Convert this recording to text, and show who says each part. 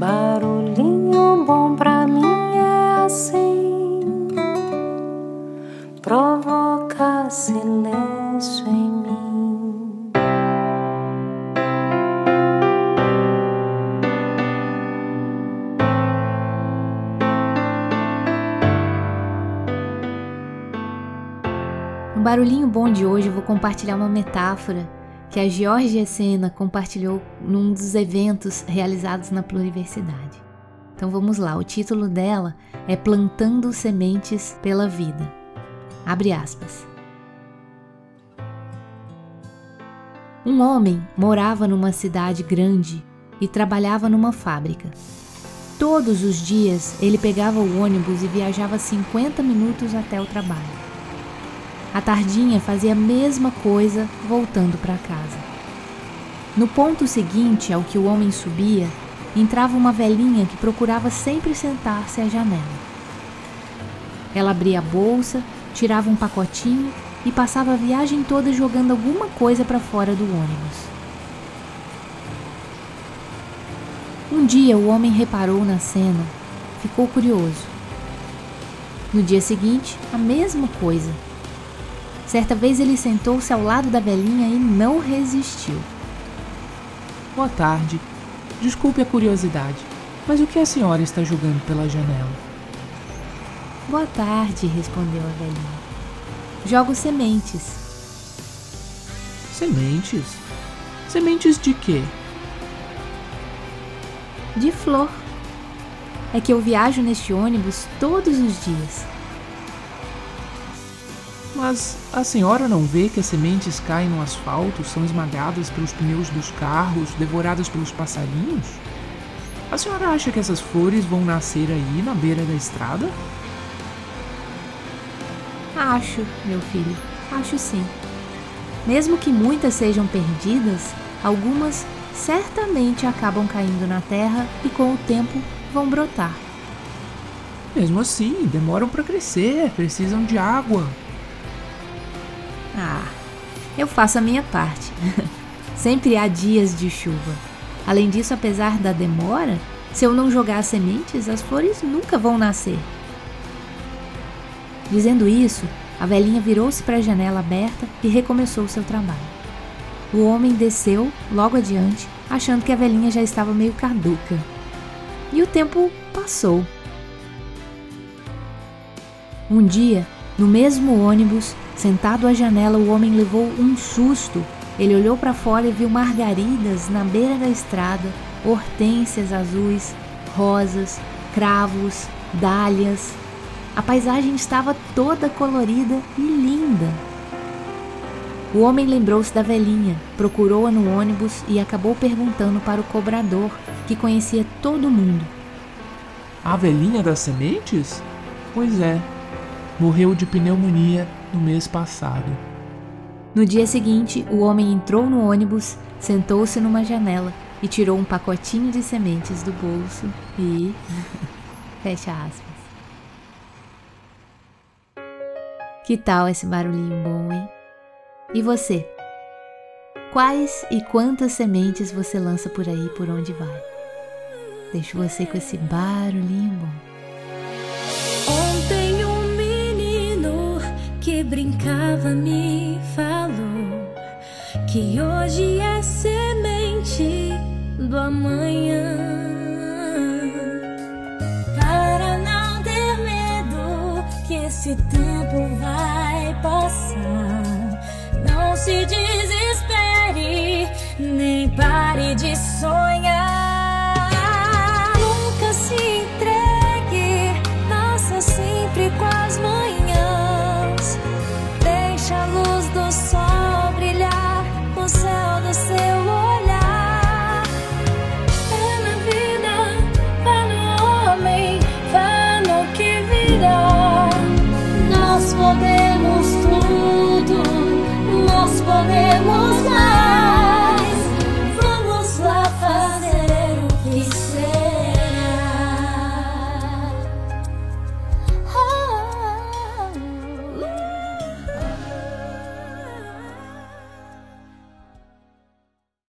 Speaker 1: Barulhinho bom pra mim é assim, provoca silêncio em mim.
Speaker 2: No barulhinho bom de hoje vou compartilhar uma metáfora que a Georgia Sena compartilhou num dos eventos realizados na Pluriversidade. Então vamos lá, o título dela é Plantando Sementes pela Vida. Abre aspas. Um homem morava numa cidade grande e trabalhava numa fábrica. Todos os dias ele pegava o ônibus e viajava 50 minutos até o trabalho. A tardinha fazia a mesma coisa voltando para casa. No ponto seguinte ao que o homem subia, entrava uma velhinha que procurava sempre sentar-se à janela. Ela abria a bolsa, tirava um pacotinho e passava a viagem toda jogando alguma coisa para fora do ônibus. Um dia o homem reparou na cena, ficou curioso. No dia seguinte, a mesma coisa Certa vez ele sentou-se ao lado da velhinha e não resistiu.
Speaker 3: Boa tarde. Desculpe a curiosidade, mas o que a senhora está jogando pela janela?
Speaker 2: Boa tarde, respondeu a velhinha. Jogo sementes.
Speaker 3: Sementes? Sementes de quê?
Speaker 2: De flor. É que eu viajo neste ônibus todos os dias.
Speaker 3: Mas a senhora não vê que as sementes caem no asfalto, são esmagadas pelos pneus dos carros, devoradas pelos passarinhos? A senhora acha que essas flores vão nascer aí na beira da estrada?
Speaker 2: Acho, meu filho, acho sim. Mesmo que muitas sejam perdidas, algumas certamente acabam caindo na terra e com o tempo vão brotar.
Speaker 3: Mesmo assim, demoram para crescer, precisam de água,
Speaker 2: ah, eu faço a minha parte. Sempre há dias de chuva. Além disso, apesar da demora, se eu não jogar as sementes, as flores nunca vão nascer. Dizendo isso, a velhinha virou-se para a janela aberta e recomeçou seu trabalho. O homem desceu logo adiante, achando que a velhinha já estava meio caduca. E o tempo passou. Um dia, no mesmo ônibus, Sentado à janela, o homem levou um susto. Ele olhou para fora e viu margaridas na beira da estrada, hortênsias azuis, rosas, cravos, dálias. A paisagem estava toda colorida e linda. O homem lembrou-se da velhinha, procurou-a no ônibus e acabou perguntando para o cobrador, que conhecia todo mundo.
Speaker 3: A velhinha das sementes? Pois é, morreu de pneumonia no mês passado.
Speaker 2: No dia seguinte, o homem entrou no ônibus, sentou-se numa janela e tirou um pacotinho de sementes do bolso e. Fecha aspas. Que tal esse barulhinho bom, hein? E você? Quais e quantas sementes você lança por aí por onde vai? Deixo você com esse barulhinho bom.
Speaker 1: Brincava me falou que hoje é semente do amanhã. Para não ter medo que esse tempo vai passar, não se desespere, 给我